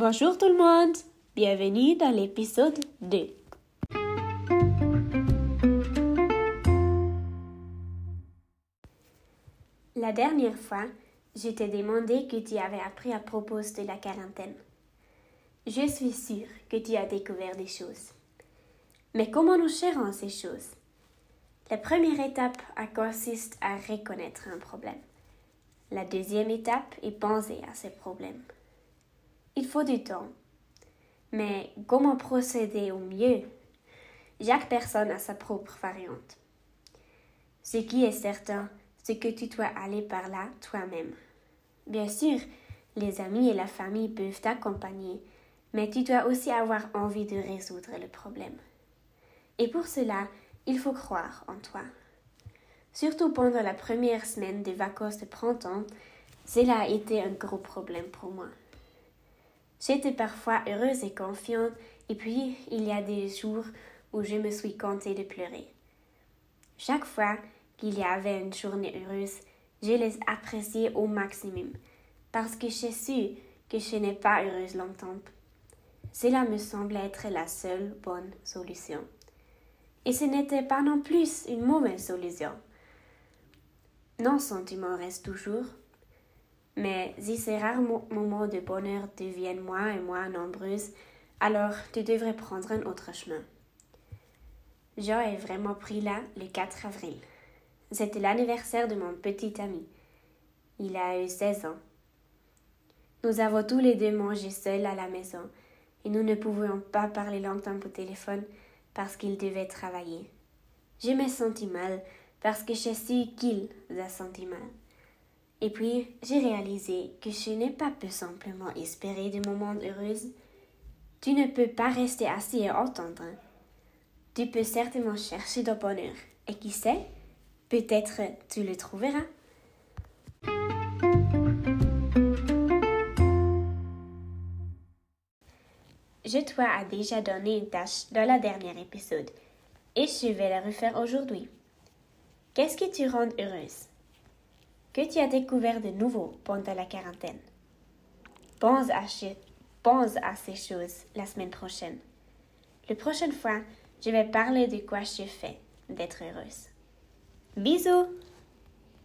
Bonjour tout le monde, bienvenue dans l'épisode 2. La dernière fois, je t'ai demandé que tu avais appris à propos de la quarantaine. Je suis sûre que tu as découvert des choses. Mais comment nous gérons ces choses? La première étape consiste à reconnaître un problème. La deuxième étape est penser à ce problème. Faut du temps. Mais comment procéder au mieux? Chaque personne a sa propre variante. Ce qui est certain, c'est que tu dois aller par là toi-même. Bien sûr, les amis et la famille peuvent t'accompagner, mais tu dois aussi avoir envie de résoudre le problème. Et pour cela, il faut croire en toi. Surtout pendant la première semaine des vacances de printemps, cela a été un gros problème pour moi. J'étais parfois heureuse et confiante, et puis il y a des jours où je me suis contée de pleurer. Chaque fois qu'il y avait une journée heureuse, je les appréciais au maximum, parce que j'ai su que je n'ai pas heureuse longtemps. Cela me semblait être la seule bonne solution. Et ce n'était pas non plus une mauvaise solution. Non sentiment reste toujours, mais si ces rares moments de bonheur deviennent moins et moins nombreux, alors tu devrais prendre un autre chemin. Jean est vraiment pris là le 4 avril. C'était l'anniversaire de mon petit ami. Il a eu 16 ans. Nous avons tous les deux mangé seuls à la maison et nous ne pouvions pas parler longtemps au téléphone parce qu'il devait travailler. Je me sentis mal parce que je sais qu'il a senti mal. Et puis, j'ai réalisé que je n'ai pas pu simplement espérer des moments heureux. Tu ne peux pas rester assis et attendre. Tu peux certainement chercher de bonheur. Et qui sait, peut-être tu le trouveras. Je t'ai déjà donné une tâche dans la dernière épisode et je vais la refaire aujourd'hui. Qu'est-ce qui te rend heureuse? Que tu as découvert de nouveau pendant la quarantaine? Pense à, ces choses la semaine prochaine. La prochaine fois, je vais parler de quoi je fais d'être heureuse. Bisous